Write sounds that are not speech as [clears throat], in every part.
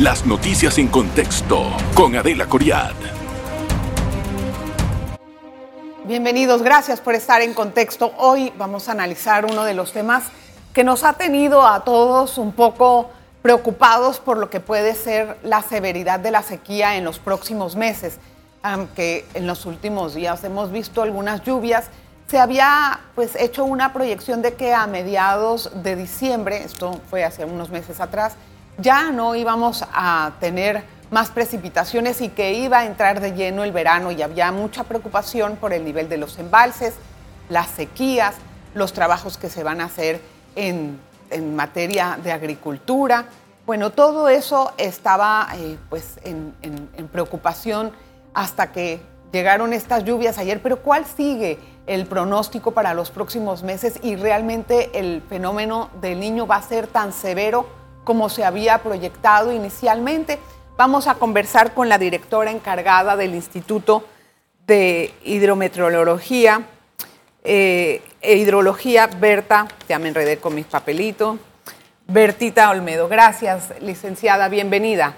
Las noticias en contexto con Adela Coriad. Bienvenidos, gracias por estar en contexto. Hoy vamos a analizar uno de los temas que nos ha tenido a todos un poco preocupados por lo que puede ser la severidad de la sequía en los próximos meses, aunque en los últimos días hemos visto algunas lluvias. Se había pues hecho una proyección de que a mediados de diciembre, esto fue hace unos meses atrás, ya no íbamos a tener más precipitaciones y que iba a entrar de lleno el verano y había mucha preocupación por el nivel de los embalses, las sequías, los trabajos que se van a hacer en en materia de agricultura. Bueno, todo eso estaba eh, pues en, preocupación hasta que llegaron estas lluvias ayer, pero ¿cuál sigue el pronóstico para los próximos meses y realmente el fenómeno del niño va a ser tan severo como se había proyectado inicialmente? Vamos a conversar con la directora encargada del Instituto de Hidrometeorología, eh, e hidrología, Berta, ya me enredé con mis papelitos. Bertita Olmedo, gracias, licenciada, bienvenida.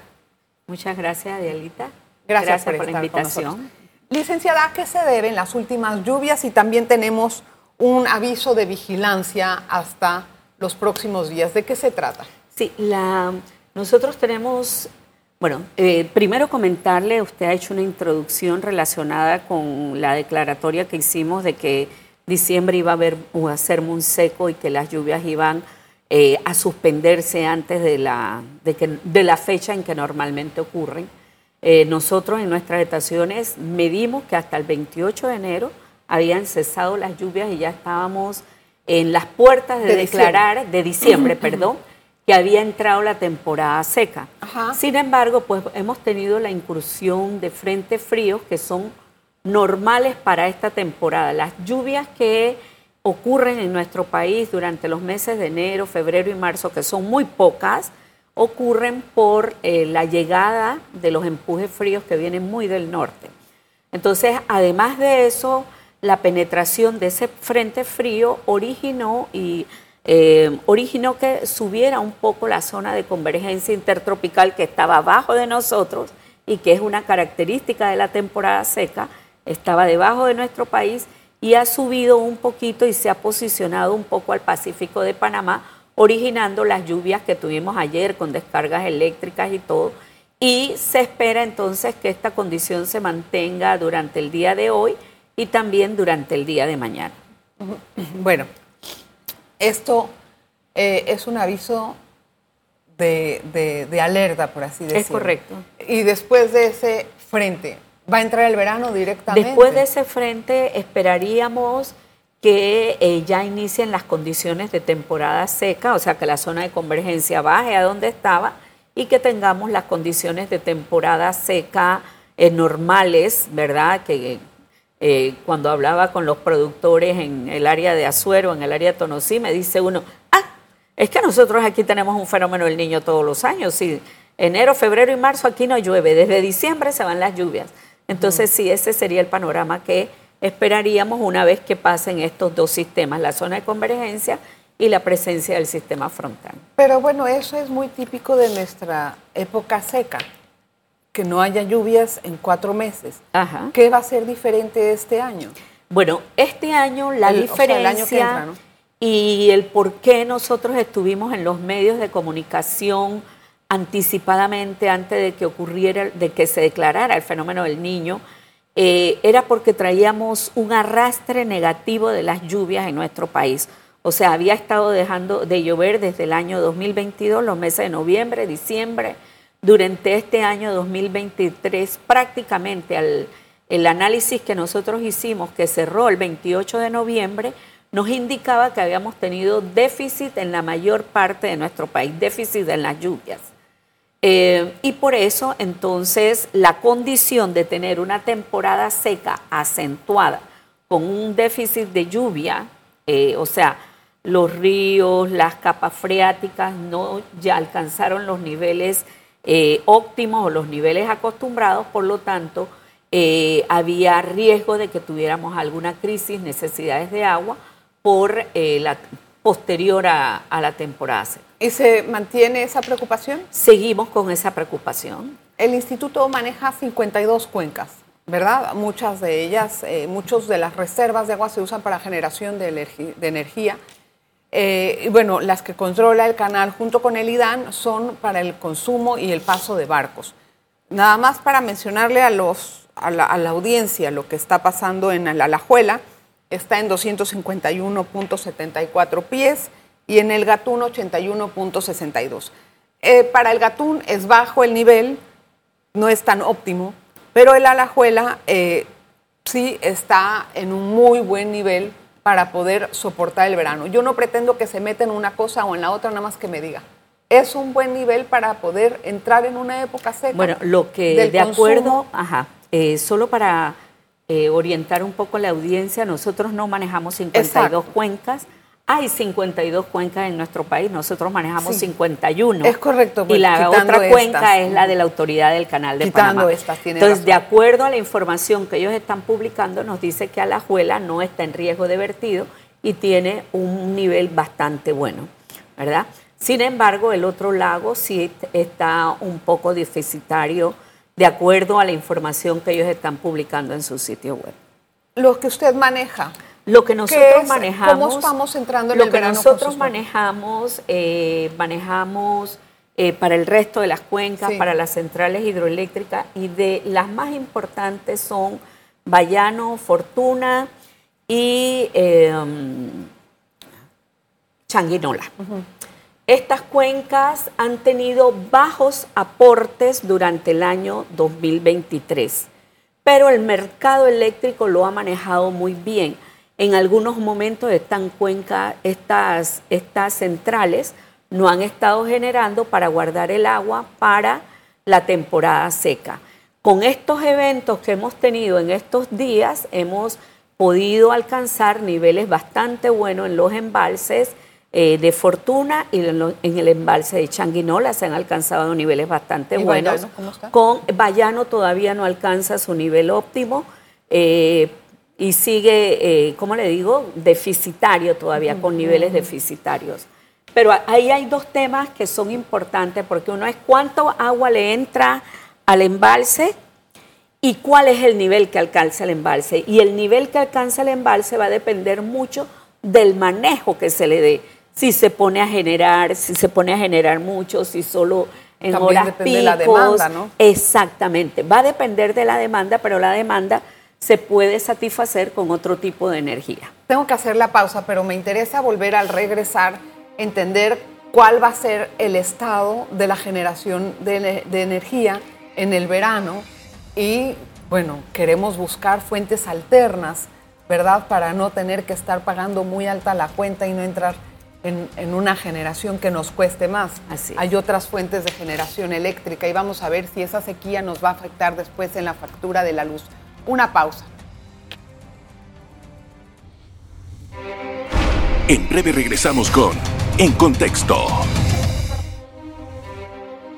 Muchas gracias, Adelita. Gracias, por, la invitación. Licenciada, ¿a qué se deben las últimas lluvias? Y también tenemos un aviso de vigilancia hasta los próximos días. ¿De qué se trata? Sí, la, nosotros tenemos, bueno, eh, primero comentarle, usted ha hecho una introducción relacionada con la declaratoria que hicimos de que diciembre iba a, haber, a ser muy seco y que las lluvias iban eh, a suspenderse antes de la, de, que, de la fecha en que normalmente ocurren. Eh, nosotros en nuestras estaciones medimos que hasta el 28 de enero habían cesado las lluvias y ya estábamos en las puertas de, declarar, de diciembre, [clears throat] perdón, que había entrado la temporada seca. Sin embargo, pues hemos tenido la incursión de frentes fríos que son normales para esta temporada. Las lluvias que ocurren en nuestro país durante los meses de enero, febrero y marzo, que son muy pocas, ocurren por eh, la llegada de los empujes fríos que vienen muy del norte. Entonces, además de eso, la penetración de ese frente frío originó y eh, originó que subiera un poco la zona de convergencia intertropical que estaba abajo de nosotros y que es una característica de la temporada seca, estaba debajo de nuestro país y ha subido un poquito y se ha posicionado un poco al Pacífico de Panamá, originando las lluvias que tuvimos ayer con descargas eléctricas y todo. Y se espera entonces que esta condición se mantenga durante el día de hoy y también durante el día de mañana. Bueno, esto eh, es un aviso de, de, alerta, por así decirlo. Es correcto. Y después de ese frente, ¿Va a entrar el verano directamente? Después de ese frente esperaríamos que eh, ya inicien las condiciones de temporada seca, o sea, que la zona de convergencia baje a donde estaba y que tengamos las condiciones de temporada seca eh, normales, ¿verdad? Que eh, cuando hablaba con los productores en el área de Azuero, en el área de Tonosí, me dice uno, ah, es que nosotros aquí tenemos un fenómeno del niño todos los años, sí, enero, febrero y marzo aquí no llueve, desde diciembre se van las lluvias. Entonces, sí, ese sería el panorama que esperaríamos una vez que pasen estos dos sistemas, la zona de convergencia y la presencia del sistema frontal. Pero bueno, eso es muy típico de nuestra época seca, que no haya lluvias en cuatro meses. Ajá. ¿Qué va a ser diferente este año? Bueno, este año la diferencia y el por qué nosotros estuvimos en los medios de comunicación anticipadamente antes de que ocurriera, de que se declarara el fenómeno del niño, eh, era porque traíamos un arrastre negativo de las lluvias en nuestro país. O sea, había estado dejando de llover desde el año 2022, los meses de noviembre, diciembre. Durante este año 2023, prácticamente el análisis que nosotros hicimos, que cerró el 28 de noviembre, nos indicaba que habíamos tenido déficit en la mayor parte de nuestro país, déficit en las lluvias. Eh, y por eso entonces la condición de tener una temporada seca acentuada con un déficit de lluvia, eh, o sea, los ríos, las capas freáticas no ya alcanzaron los niveles eh, óptimos o los niveles acostumbrados, por lo tanto, había riesgo de que tuviéramos alguna crisis, necesidades de agua por la posterior a, a la temporada. ¿Y se mantiene esa preocupación? Seguimos con esa preocupación. El instituto maneja 52 cuencas, ¿verdad? Muchas de ellas, eh, muchas de las reservas de agua se usan para generación de, de energía. Eh, y bueno, las que controla el canal junto con el IDAN son para el consumo y el paso de barcos. Nada más para mencionarle a, los, a, la, audiencia lo que está pasando en la Alajuela, está en 251.74 pies y en el Gatún 81.62. Eh, para el Gatún es bajo el nivel, no es tan óptimo, pero el Alajuela eh, sí está en un muy buen nivel para poder soportar el verano. Yo no pretendo que se meta en una cosa o en la otra, nada más que me diga. Es un buen nivel para poder entrar en una época seca. Bueno, lo que del de acuerdo, ajá, eh, solo para eh, orientar un poco la audiencia, nosotros no manejamos 52 Exacto. cuencas. Hay 52 cuencas en nuestro país, nosotros manejamos Sí. 51. Es correcto, Y pues, la quitando otra cuenca estas. es la de la autoridad del canal de Quitando Panamá. estas, tiene Entonces, razón. de acuerdo a la información que ellos están publicando, nos dice que Alajuela no está en riesgo de vertido y tiene un nivel bastante bueno, ¿verdad? Sin embargo, el otro lago sí está un poco deficitario de acuerdo a la información que ellos están publicando en su sitio web. Lo que usted maneja. Lo que nosotros es? manejamos. ¿Cómo estamos entrando en Lo el que nosotros manejamos, eh, manejamos eh, para el resto de las cuencas, Sí. para las centrales hidroeléctricas y de las más importantes son Bayano, Fortuna y eh, Changuinola. Estas cuencas han tenido bajos aportes durante el año 2023, pero el mercado eléctrico lo ha manejado muy bien. En algunos momentos están cuencas, estas, estas centrales no han estado generando para guardar el agua para la temporada seca. Con estos eventos que hemos tenido en estos días, hemos podido alcanzar niveles bastante buenos en los embalses eh, de Fortuna y en, lo- en el embalse de Changuinola se han alcanzado niveles bastante ¿Y buenos. Bayano cómo está? Con Bayano todavía no alcanza su nivel óptimo eh, y sigue, eh, ¿cómo le digo?, deficitario todavía, con niveles deficitarios. Pero ahí hay dos temas que son importantes, porque uno es cuánto agua le entra al embalse y cuál es el nivel que alcanza el embalse. Y el nivel que alcanza el embalse va a depender mucho del manejo que se le dé. Si se pone a generar, si se pone a generar mucho, si solo en También horas depende de la demanda, ¿no? Exactamente. Va a depender de la demanda, pero la demanda se puede satisfacer con otro tipo de energía. Tengo que hacer la pausa, pero me interesa volver al regresar, entender cuál va a ser el estado de la generación de, ene- de energía en el verano y, bueno, queremos buscar fuentes alternas, ¿verdad? Para no tener que estar pagando muy alta la cuenta y no entrar en, en una generación que nos cueste más. Así. Hay otras fuentes de generación eléctrica y vamos a ver si esa sequía nos va a afectar después en la factura de la luz. Una pausa. En breve regresamos con En Contexto.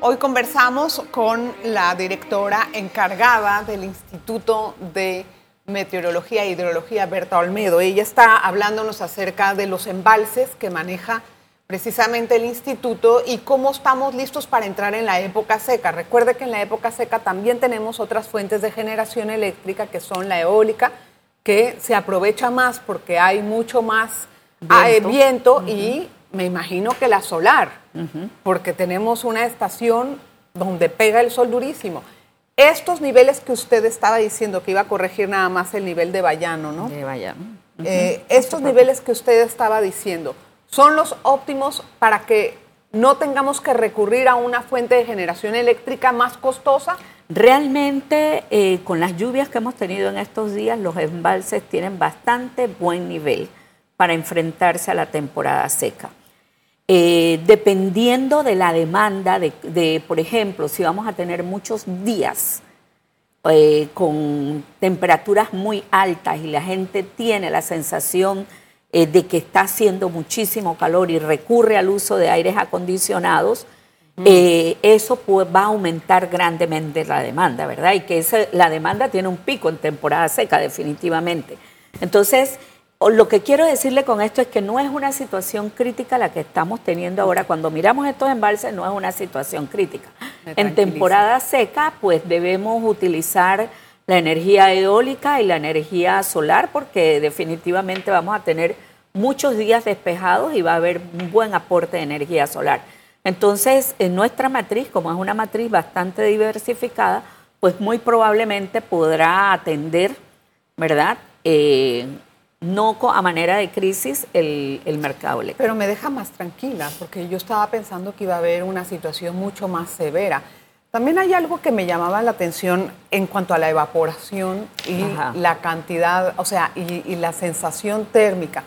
Hoy conversamos con la directora encargada del Instituto de Meteorología e Hidrología, Berta Olmedo. Ella está hablándonos acerca de los embalses que maneja precisamente el instituto y cómo estamos listos para entrar en la época seca. Recuerde que en la época seca también tenemos otras fuentes de generación eléctrica que son la eólica, que se aprovecha más porque hay mucho más ah, eh, Viento. viento y me imagino que la solar, porque tenemos una estación donde pega el sol durísimo. Estos niveles que usted estaba diciendo que iba a corregir nada más el nivel de Bayano, ¿no? De Bayano. Eh, estos niveles que usted estaba diciendo, ¿son los óptimos para que no tengamos que recurrir a una fuente de generación eléctrica más costosa? Realmente, eh, con las lluvias que hemos tenido en estos días, los embalses tienen bastante buen nivel para enfrentarse a la temporada seca. Eh, dependiendo de la demanda, de, por ejemplo, si vamos a tener muchos días eh, con temperaturas muy altas y la gente tiene la sensación eh, de que está haciendo muchísimo calor y recurre al uso de aires acondicionados, eh, eso pues, va a aumentar grandemente la demanda, ¿verdad? Y que esa- la demanda tiene un pico en temporada seca, definitivamente. Entonces, lo que quiero decirle con esto es que no es una situación crítica la que estamos teniendo ahora. Cuando miramos estos embalses no es una situación crítica. En temporada seca pues debemos utilizar la energía eólica y la energía solar porque definitivamente vamos a tener muchos días despejados y va a haber un buen aporte de energía solar. Entonces, en nuestra matriz, como es una matriz bastante diversificada, pues muy probablemente podrá atender, ¿verdad? Eh, no a manera de crisis el, el, mercado. Pero me deja más tranquila, porque yo estaba pensando que iba a haber una situación mucho más severa. También hay algo que me llamaba la atención en cuanto a la evaporación y la cantidad, o sea, y, la sensación térmica.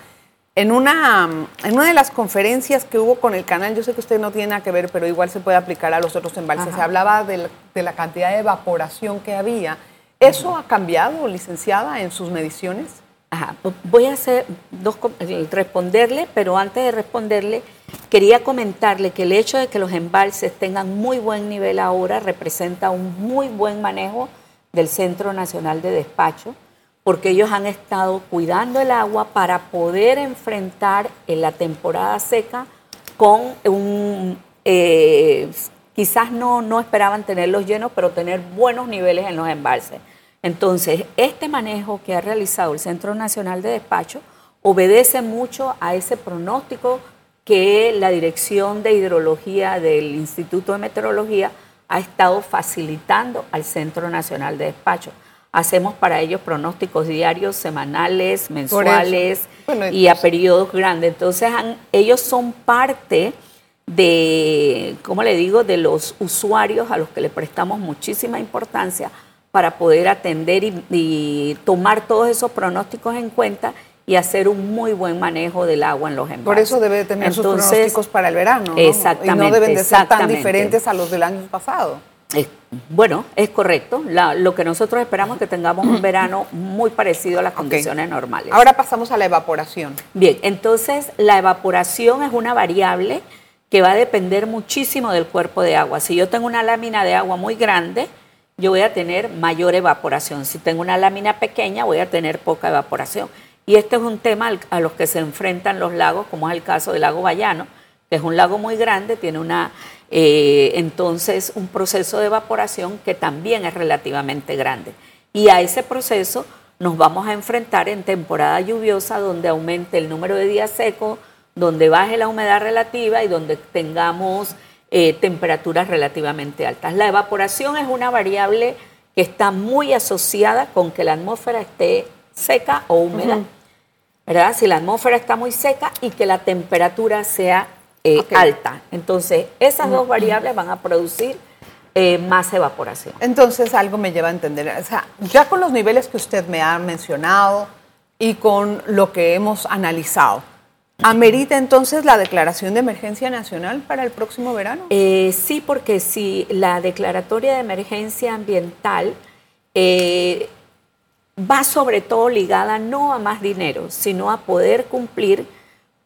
En una, en una de las conferencias que hubo con el canal, yo sé que usted no tiene nada que ver, pero igual se puede aplicar a los otros embalses, se hablaba de la, cantidad de evaporación que había. ¿Eso ha cambiado, licenciada, en sus mediciones? Ajá. Voy a hacer dos, responderle, pero antes de responderle, Quería comentarle que el hecho de que los embalses tengan muy buen nivel ahora representa un muy buen manejo del Centro Nacional de Despacho, porque ellos han estado cuidando el agua para poder enfrentar en la temporada seca con un... Eh, quizás no, no esperaban tenerlos llenos, pero tener buenos niveles en los embalses. Entonces, este manejo que ha realizado el Centro Nacional de Despacho obedece mucho a ese pronóstico que la Dirección de Hidrología del Instituto de Meteorología ha estado facilitando al Centro Nacional de Despacho. Hacemos para ellos pronósticos diarios, semanales, mensuales y a periodos grandes. Entonces ellos son parte de, ¿cómo le digo?, de los usuarios a los que le prestamos muchísima importancia para poder atender y tomar todos esos pronósticos en cuenta y hacer un muy buen manejo del agua en los embalses. Por eso debe tener sus pronósticos para el verano. ¿no? Exactamente. Y no deben de ser tan diferentes a los del año pasado. bueno, es correcto. lo que nosotros esperamos es que tengamos un verano muy parecido a las condiciones normales. Ahora pasamos a la evaporación. Bien, entonces la evaporación es una variable que va a depender muchísimo del cuerpo de agua. Si yo tengo una lámina de agua muy grande, yo voy a tener mayor evaporación. Si tengo una lámina pequeña, voy a tener poca evaporación. Y este es un tema a los que se enfrentan los lagos, como es el caso del lago Bayano, que es un lago muy grande, tiene una eh, entonces un proceso de evaporación que también es relativamente grande. Y a ese proceso nos vamos a enfrentar en temporada lluviosa, donde aumente el número de días secos, donde baje la humedad relativa y donde tengamos eh, temperaturas relativamente altas. La evaporación es una variable que está muy asociada con que la atmósfera esté seca o húmeda. ¿verdad? Si la atmósfera está muy seca y que la temperatura sea eh, alta. Entonces, esas dos variables van a producir eh, más evaporación. Entonces, algo me lleva a entender, o sea, ya con los niveles que usted me ha mencionado y con lo que hemos analizado, ¿amerita entonces la declaración de emergencia nacional para el próximo verano? Eh, sí, porque si la declaratoria de emergencia ambiental va sobre todo ligada no a más dinero, sino a poder cumplir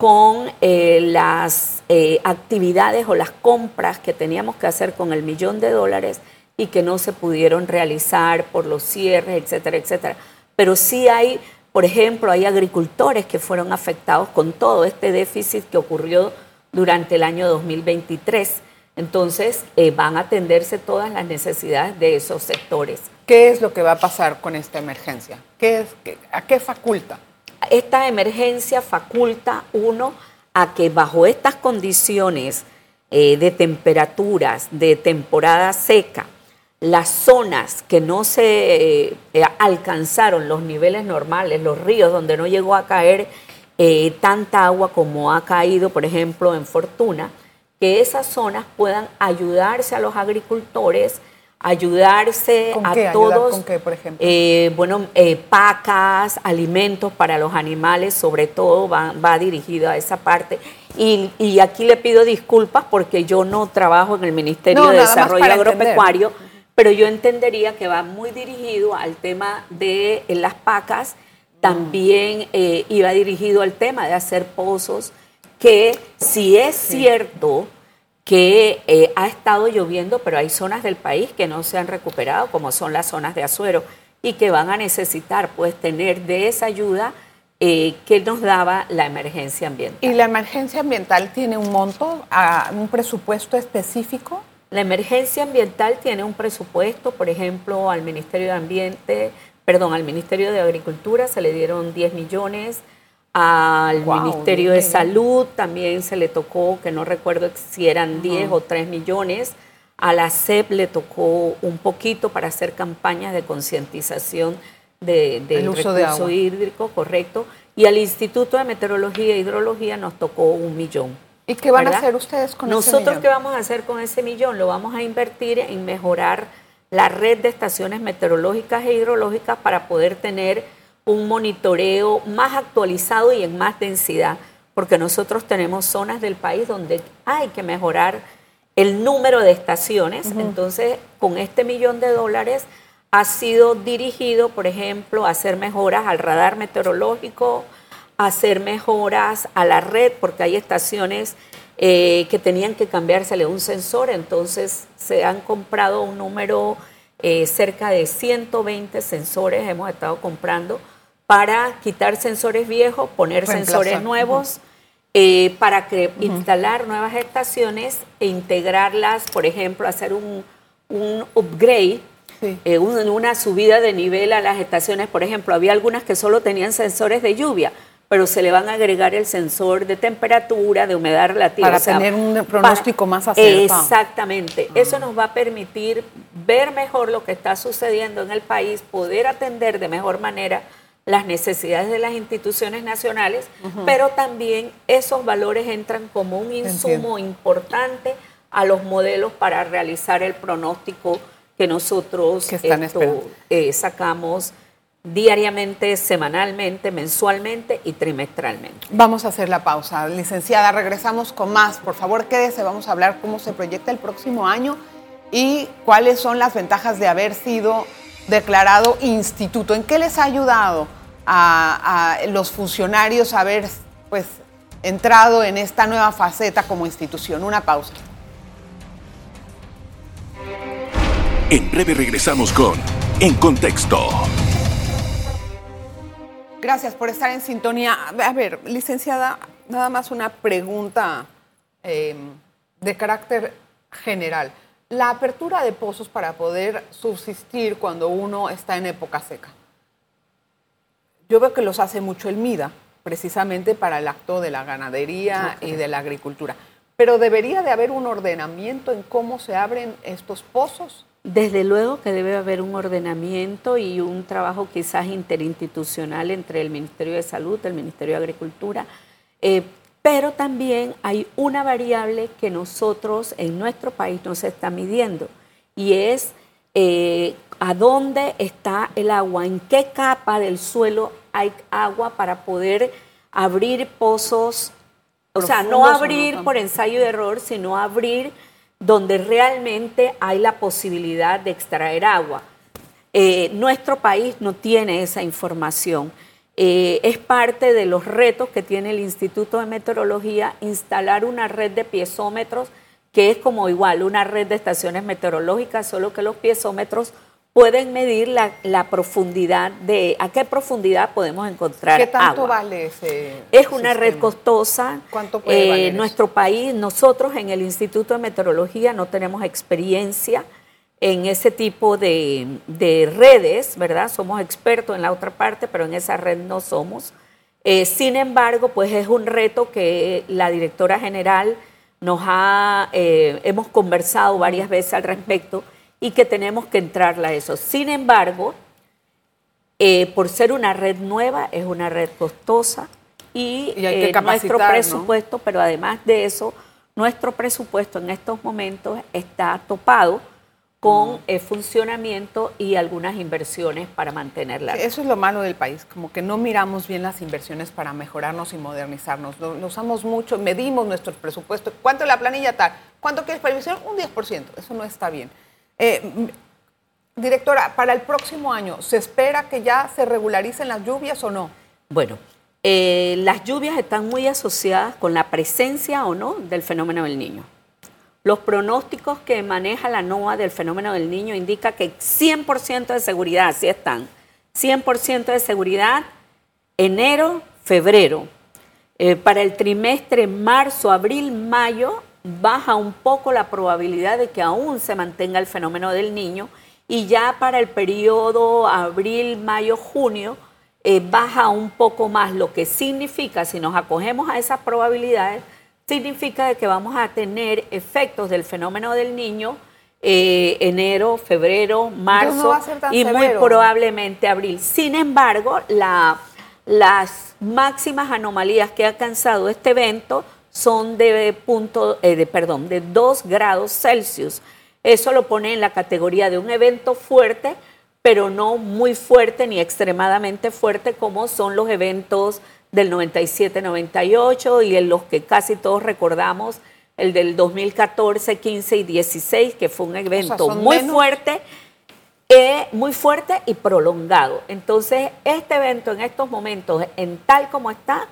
con eh, las eh, actividades o las compras que teníamos que hacer con el millón de dólares y que no se pudieron realizar por los cierres, etcétera, etcétera. Pero sí hay, por ejemplo, hay agricultores que fueron afectados con todo este déficit que ocurrió durante el año 2023. Entonces, eh, van a atenderse todas las necesidades de esos sectores. ¿Qué es lo que va a pasar con esta emergencia? ¿Qué es, ¿A qué faculta? Esta emergencia faculta, uno, a que bajo estas condiciones eh, de temperaturas, de temporada seca, las zonas que no se eh, alcanzaron los niveles normales, los ríos donde no llegó a caer eh, tanta agua como ha caído, por ejemplo, en Fortuna, que esas zonas puedan ayudarse a los agricultores ayudarse a todos. ¿Con qué, por ejemplo? Eh, bueno, eh, pacas, alimentos para los animales, sobre todo va, va dirigido a esa parte. Y, y, aquí le pido disculpas porque yo no trabajo en el Ministerio de Desarrollo Agropecuario, pero yo entendería que va muy dirigido al tema de eh, las pacas, también iba dirigido al tema de hacer pozos, que si es cierto que eh, ha estado lloviendo, pero hay zonas del país que no se han recuperado, como son las zonas de Azuero, y que van a necesitar pues tener de esa ayuda eh, que nos daba la emergencia ambiental. ¿Y la emergencia ambiental tiene un monto, un presupuesto específico? La emergencia ambiental tiene un presupuesto, por ejemplo, al Ministerio de Ambiente, perdón, al Ministerio de Agricultura se le dieron 10 millones, al Ministerio de Salud también se le tocó, que no recuerdo si eran 10 o 3 millones, a la SEP le tocó un poquito para hacer campañas de concientización de, del uso recurso de hídrico, correcto. Y al Instituto de Meteorología e Hidrología nos tocó un millón. ¿Y qué van a hacer ustedes con ese millón? Nosotros qué vamos a hacer con ese millón? Lo vamos a invertir en mejorar la red de estaciones meteorológicas e hidrológicas para poder tener un monitoreo más actualizado y en más densidad, porque nosotros tenemos zonas del país donde hay que mejorar el número de estaciones. Entonces, con este millón de dólares ha sido dirigido, por ejemplo, a hacer mejoras al radar meteorológico, hacer mejoras a la red, porque hay estaciones eh, que tenían que cambiársele un sensor, entonces se han comprado un número eh, cerca de 120 sensores, hemos estado comprando, para quitar sensores viejos, poner sensores nuevos. Eh, para instalar nuevas estaciones e integrarlas, por ejemplo, hacer un, un upgrade eh, una subida de nivel a las estaciones. Por ejemplo, había algunas que solo tenían sensores de lluvia, pero se le van a agregar el sensor de temperatura, de humedad relativa. Para tener un pronóstico más acertado. Exactamente. Ah. Eso nos va a permitir ver mejor lo que está sucediendo en el país, poder atender de mejor manera las necesidades de las instituciones nacionales, pero también esos valores entran como un insumo importante a los modelos para realizar el pronóstico que nosotros eh, sacamos diariamente, semanalmente, mensualmente y trimestralmente. Vamos a hacer la pausa. Licenciada, regresamos con más. Por favor, quédese. Vamos a hablar cómo se proyecta el próximo año y cuáles son las ventajas de haber sido declarado instituto. ¿En qué les ha ayudado a, a los funcionarios haber pues, entrado en esta nueva faceta como institución? Una pausa. En breve regresamos con En Contexto. Gracias por estar en sintonía. A ver, licenciada, nada más una pregunta em, de carácter general. La apertura de pozos para poder subsistir cuando uno está en época seca. Yo veo que los hace mucho el MIDA, precisamente para el acto de la ganadería y de la agricultura. Pero debería de haber un ordenamiento en cómo se abren estos pozos desde luego que debe haber un ordenamiento y un trabajo quizás interinstitucional entre el Ministerio de Salud, el Ministerio de Agricultura, eh, pero también hay una variable que nosotros en nuestro país no se está midiendo y es eh, a dónde está el agua, en qué capa del suelo hay agua para poder abrir pozos, o sea, no abrir por ensayo de error, sino abrir donde realmente hay la posibilidad de extraer agua. Eh, nuestro país no tiene esa información. Eh, es parte de los retos que tiene el Instituto de Meteorología instalar una red de piezómetros que es como igual una red de estaciones meteorológicas, solo que los piezómetros pueden medir la, profundidad de a qué profundidad podemos encontrar ¿Qué tanto vale ese? Es una red costosa. ¿Cuánto puede valer eh, Nuestro país, nosotros en el Instituto de Meteorología no tenemos experiencia en ese tipo de, redes, ¿verdad? Somos expertos en la otra parte, pero en esa red no somos. Eh, sin embargo, pues es un reto que la directora general nos ha, eh, hemos conversado varias veces al respecto y que tenemos que entrarla a eso. Sin embargo, eh, por ser una red nueva, es una red costosa y, eh, nuestro presupuesto, pero además de eso, nuestro presupuesto en estos momentos está topado con el funcionamiento y algunas inversiones para mantenerla. Eso es lo malo del país, como que no miramos bien las inversiones para mejorarnos y modernizarnos. Lo, usamos mucho, medimos nuestros presupuestos. ¿Cuánto la planilla tal? ¿Cuánto quieres para inversión? Un 10%. Eso no está bien. Eh, directora, para el próximo año, ¿se espera que ya se regularicen las lluvias o no? Bueno, eh, las lluvias están muy asociadas con la presencia o no del fenómeno del niño. Los pronósticos que maneja la NOAA del fenómeno del niño indica que 100% de seguridad, así están, 100% de seguridad, enero, febrero. Eh, para el trimestre marzo, abril, mayo, baja un poco la probabilidad de que aún se mantenga el fenómeno del niño y ya para el periodo abril, mayo, junio, eh, baja un poco más, lo que significa, si nos acogemos a esas probabilidades, significa que vamos a tener efectos del fenómeno del niño eh, enero, febrero, marzo y muy probablemente abril. Sin embargo, las máximas anomalías que ha alcanzado este evento son de punto, eh, de, perdón, de 2 grados Celsius. Eso lo pone en la categoría de un evento fuerte, pero no muy fuerte ni extremadamente fuerte como son los eventos del 97-98 y en los que casi todos recordamos el del 2014, 15 y 16, que fue un evento muy fuerte, eh, muy fuerte y prolongado. Entonces, este evento en estos momentos, en tal como está,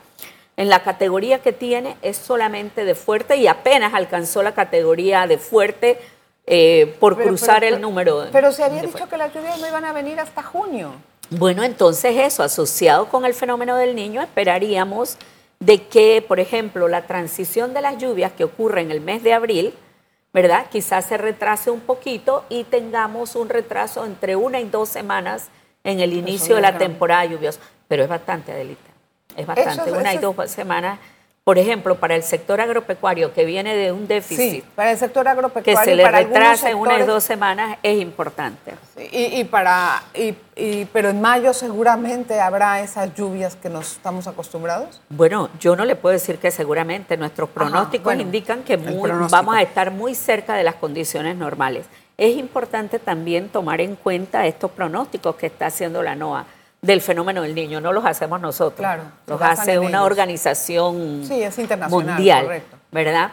en la categoría que tiene, es solamente de fuerte y apenas alcanzó la categoría de fuerte eh, por cruzar el número. Pero se había dicho que las lluvias no iban a venir hasta junio. Bueno, entonces eso, asociado con el fenómeno del niño, esperaríamos de que, por ejemplo, la transición de las lluvias que ocurre en el mes de abril, ¿verdad? Quizás se retrase un poquito y tengamos un retraso entre una y dos semanas en el inicio de la temporada lluviosa. Pero es bastante, Adelita. Es bastante. una y dos semanas por ejemplo, para el sector agropecuario que viene de un déficit. para el sector agropecuario. Que se le retrasa en unas dos semanas es importante. y, para, y, pero en mayo seguramente habrá esas lluvias que nos estamos acostumbrados. Bueno, yo no le puedo decir que seguramente nuestros pronósticos indican que vamos a estar muy cerca de las condiciones normales. Es importante también tomar en cuenta estos pronósticos que está haciendo la NOAA del fenómeno del niño, no los hacemos nosotros. Claro, los hace una organización mundial, ¿verdad?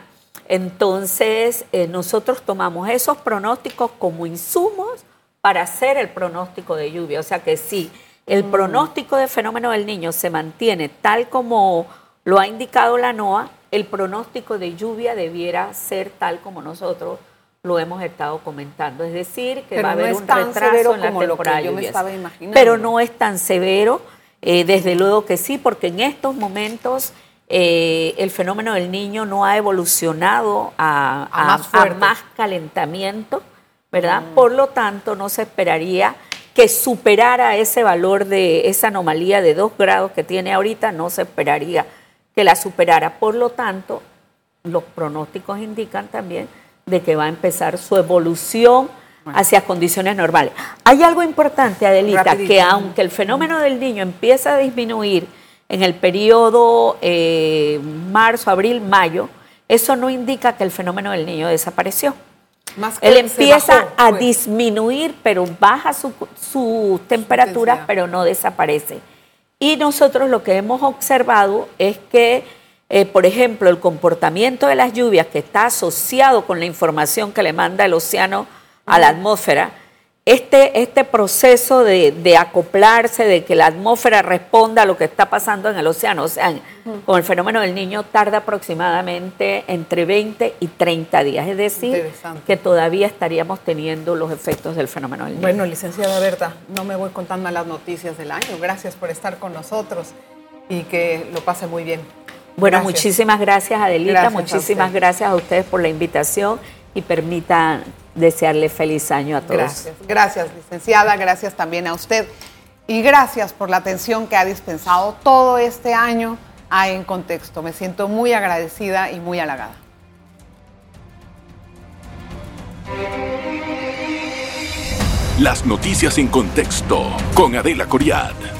Entonces, eh, nosotros tomamos esos pronósticos como insumos para hacer el pronóstico de lluvia. O sea que si el mm. pronóstico de fenómeno del niño se mantiene tal como lo ha indicado la NOAA, el pronóstico de lluvia debiera ser tal como nosotros lo hemos estado comentando. Es decir, que va a haber un retraso en la temporada yo me estaba imaginando. Pero no es tan severo, eh, desde luego que sí, porque en estos momentos eh, el fenómeno del niño no ha evolucionado a, más, calentamiento, ¿verdad? Mm. Por lo tanto, no se esperaría que superara ese valor de esa anomalía de 2 grados que tiene ahorita, no se esperaría que la superara. Por lo tanto, los pronósticos indican también de que va a empezar su evolución hacia condiciones normales. Hay algo importante, Adelita, que aunque el fenómeno del niño empieza a disminuir en el periodo eh, marzo, abril, mayo, eso no indica que el fenómeno del niño desapareció. Él empieza a pues. disminuir, pero baja sus su temperaturas, pero no desaparece. Y nosotros lo que hemos observado es que eh, por ejemplo, el comportamiento de las lluvias que está asociado con la información que le manda el océano a la atmósfera, este, este proceso de, acoplarse, de que la atmósfera responda a lo que está pasando en el océano, o sea, con el fenómeno del niño, tarda aproximadamente entre 20 y 30 días. Es decir, que todavía estaríamos teniendo los efectos del fenómeno del niño. Bueno, licenciada Berta, no me voy contando las noticias del año. Gracias por estar con nosotros y que lo pase muy bien. Bueno, muchísimas gracias Adelita, muchísimas gracias a ustedes por la invitación y permitan desearle feliz año a todos. Gracias, gracias licenciada, gracias también a usted y gracias por la atención que ha dispensado todo este año a En Contexto. Me siento muy agradecida y muy halagada. Las noticias en contexto con Adela Coriad.